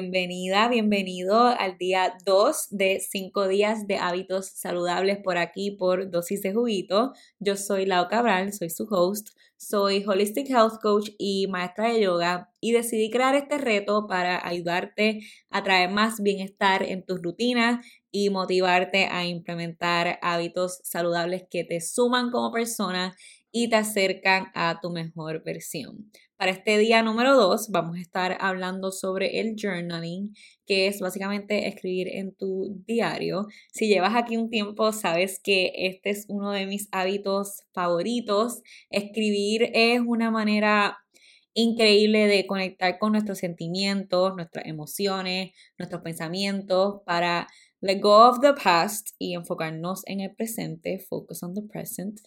bienvenida, bienvenido al día 2 de 5 días de hábitos saludables por aquí por Dosis de Juguito. Yo soy Lau Cabral, soy su host, soy Holistic Health Coach y maestra de yoga y decidí crear este reto para ayudarte a traer más bienestar en tus rutinas y motivarte a implementar hábitos saludables que te suman como persona y te acercan a tu mejor versión. Para este día número 2 vamos a estar hablando sobre el journaling, que es básicamente escribir en tu diario. Si llevas aquí un tiempo, sabes que este es uno de mis hábitos favoritos. Escribir es una manera increíble de conectar con nuestros sentimientos, nuestras emociones, nuestros pensamientos para let go of the past y enfocarnos en el presente, focus on the present.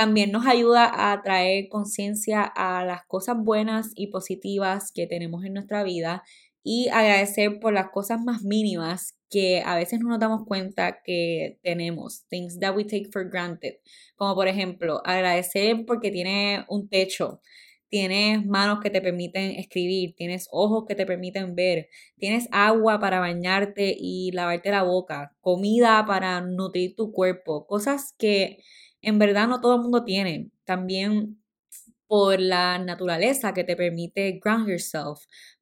También nos ayuda a traer conciencia a las cosas buenas y positivas que tenemos en nuestra vida y agradecer por las cosas más mínimas que a veces no nos damos cuenta que tenemos, things that we take for granted, como por ejemplo agradecer porque tienes un techo, tienes manos que te permiten escribir, tienes ojos que te permiten ver, tienes agua para bañarte y lavarte la boca, comida para nutrir tu cuerpo, cosas que en verdad no todo el mundo tiene. También por la naturaleza que te permite ground yourself,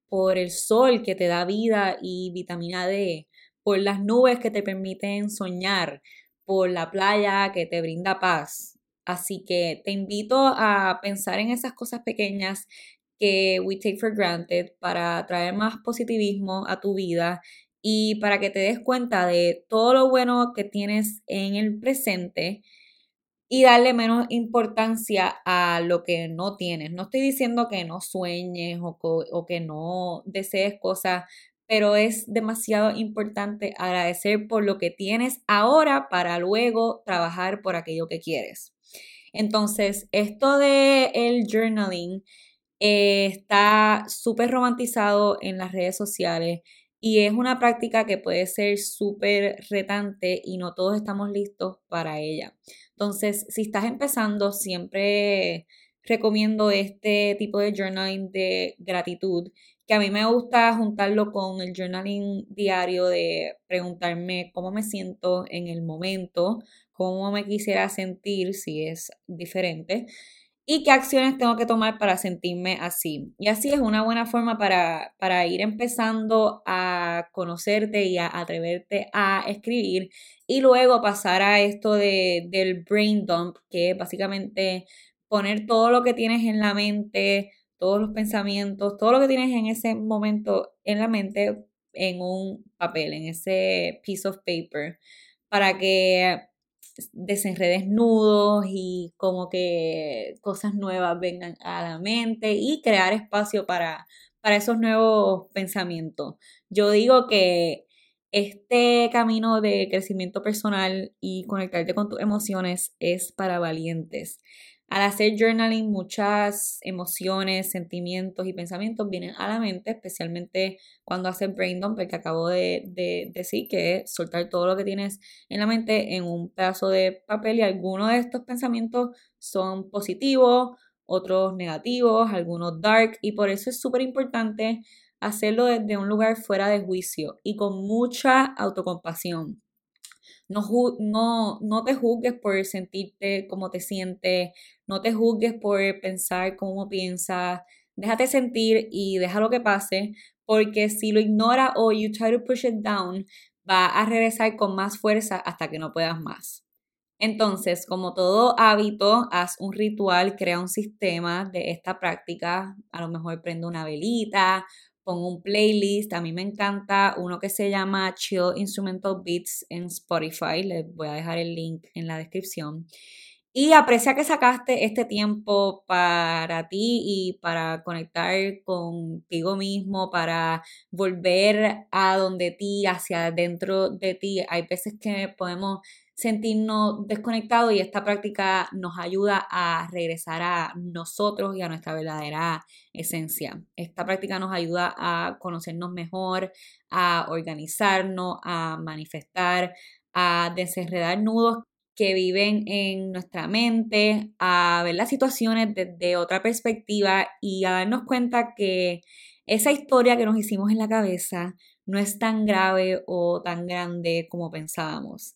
por el sol que te da vida y vitamina D, por las nubes que te permiten soñar, por la playa que te brinda paz. Así que te invito a pensar en esas cosas pequeñas que we take for granted para traer más positivismo a tu vida y para que te des cuenta de todo lo bueno que tienes en el presente y darle menos importancia a lo que no tienes. No estoy diciendo que no sueñes o, que no desees cosas, pero es demasiado importante agradecer por lo que tienes ahora para luego trabajar por aquello que quieres. Entonces, esto de el journaling eh, está súper romantizado en las redes sociales y es una práctica que puede ser súper retante y no todos estamos listos para ella. Entonces, si estás empezando, siempre recomiendo este tipo de journaling de gratitud, que a mí me gusta juntarlo con el journaling diario de preguntarme cómo me siento en el momento, cómo me quisiera sentir si es diferente y qué acciones tengo que tomar para sentirme así. Y así es una buena forma para, para ir empezando a conocerte y a atreverte a escribir y luego pasar a esto de, del brain dump, que es básicamente poner todo lo que tienes en la mente, todos los pensamientos, todo lo que tienes en ese momento en la mente en un papel, en ese piece of paper, para que desenredes nudos y como que cosas nuevas vengan a la mente y crear espacio para, para esos nuevos pensamientos. Yo digo que este camino de crecimiento personal y conectarte con tus emociones es para valientes. Al hacer journaling, muchas emociones, sentimientos y pensamientos vienen a la mente, especialmente cuando haces brain dump, que acabo de, decir, que es soltar todo lo que tienes en la mente en un pedazo de papel y algunos de estos pensamientos son positivos, otros negativos, algunos dark y por eso es súper importante hacerlo desde un lugar fuera de juicio y con mucha autocompasión. No, no, no te juzgues por sentirte como te sientes, no te juzgues por pensar como piensas, déjate sentir y deja lo que pase, porque si lo ignora o you try to push it down, va a regresar con más fuerza hasta que no puedas más. Entonces, como todo hábito, haz un ritual, crea un sistema de esta práctica. A lo mejor prende una velita con un playlist. A mí me encanta uno que se llama Chill Instrumental Beats en Spotify. Les voy a dejar el link en la descripción. Y aprecia que sacaste este tiempo para ti y para conectar contigo mismo, para volver a donde ti, hacia dentro de ti. Hay veces que podemos sentirnos desconectados y esta práctica nos ayuda a regresar a nosotros y a nuestra verdadera esencia. Esta práctica nos ayuda a conocernos mejor, a organizarnos, a manifestar, a desenredar nudos que viven en nuestra mente, a ver las situaciones desde otra perspectiva y a darnos cuenta que esa historia que nos hicimos en la cabeza no es tan grave o tan grande como pensábamos.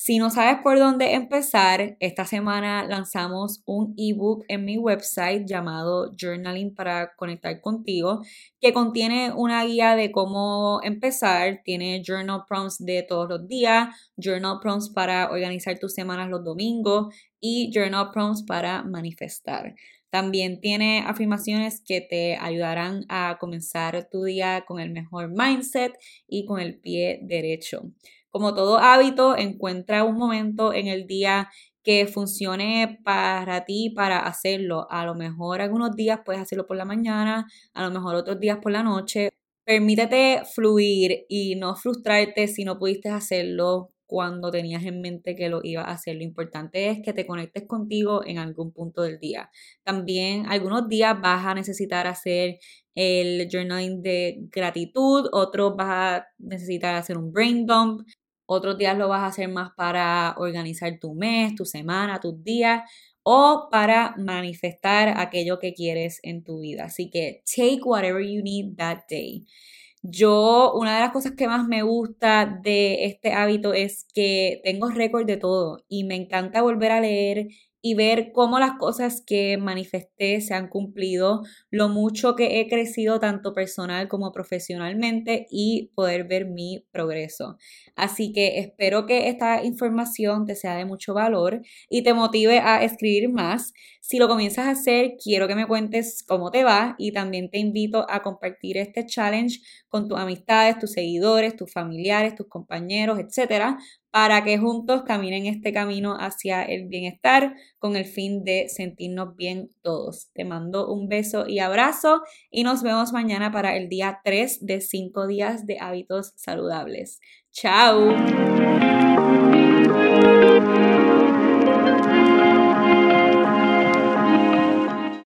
Si no sabes por dónde empezar, esta semana lanzamos un ebook en mi website llamado Journaling para conectar contigo, que contiene una guía de cómo empezar, tiene journal prompts de todos los días, journal prompts para organizar tus semanas los domingos y journal prompts para manifestar. También tiene afirmaciones que te ayudarán a comenzar tu día con el mejor mindset y con el pie derecho. Como todo hábito, encuentra un momento en el día que funcione para ti para hacerlo. A lo mejor algunos días puedes hacerlo por la mañana, a lo mejor otros días por la noche. Permítete fluir y no frustrarte si no pudiste hacerlo cuando tenías en mente que lo ibas a hacer. Lo importante es que te conectes contigo en algún punto del día. También algunos días vas a necesitar hacer el journaling de gratitud, otros vas a necesitar hacer un brain dump, otros días lo vas a hacer más para organizar tu mes, tu semana, tus días o para manifestar aquello que quieres en tu vida. Así que take whatever you need that day. Yo, una de las cosas que más me gusta de este hábito es que tengo récord de todo y me encanta volver a leer y ver cómo las cosas que manifesté se han cumplido, lo mucho que he crecido tanto personal como profesionalmente y poder ver mi progreso. Así que espero que esta información te sea de mucho valor y te motive a escribir más. Si lo comienzas a hacer, quiero que me cuentes cómo te va y también te invito a compartir este challenge con tus amistades, tus seguidores, tus familiares, tus compañeros, etcétera, para que juntos caminen este camino hacia el bienestar con el fin de sentirnos bien todos. Te mando un beso y abrazo y nos vemos mañana para el día 3 de 5 días de hábitos saludables. Chao.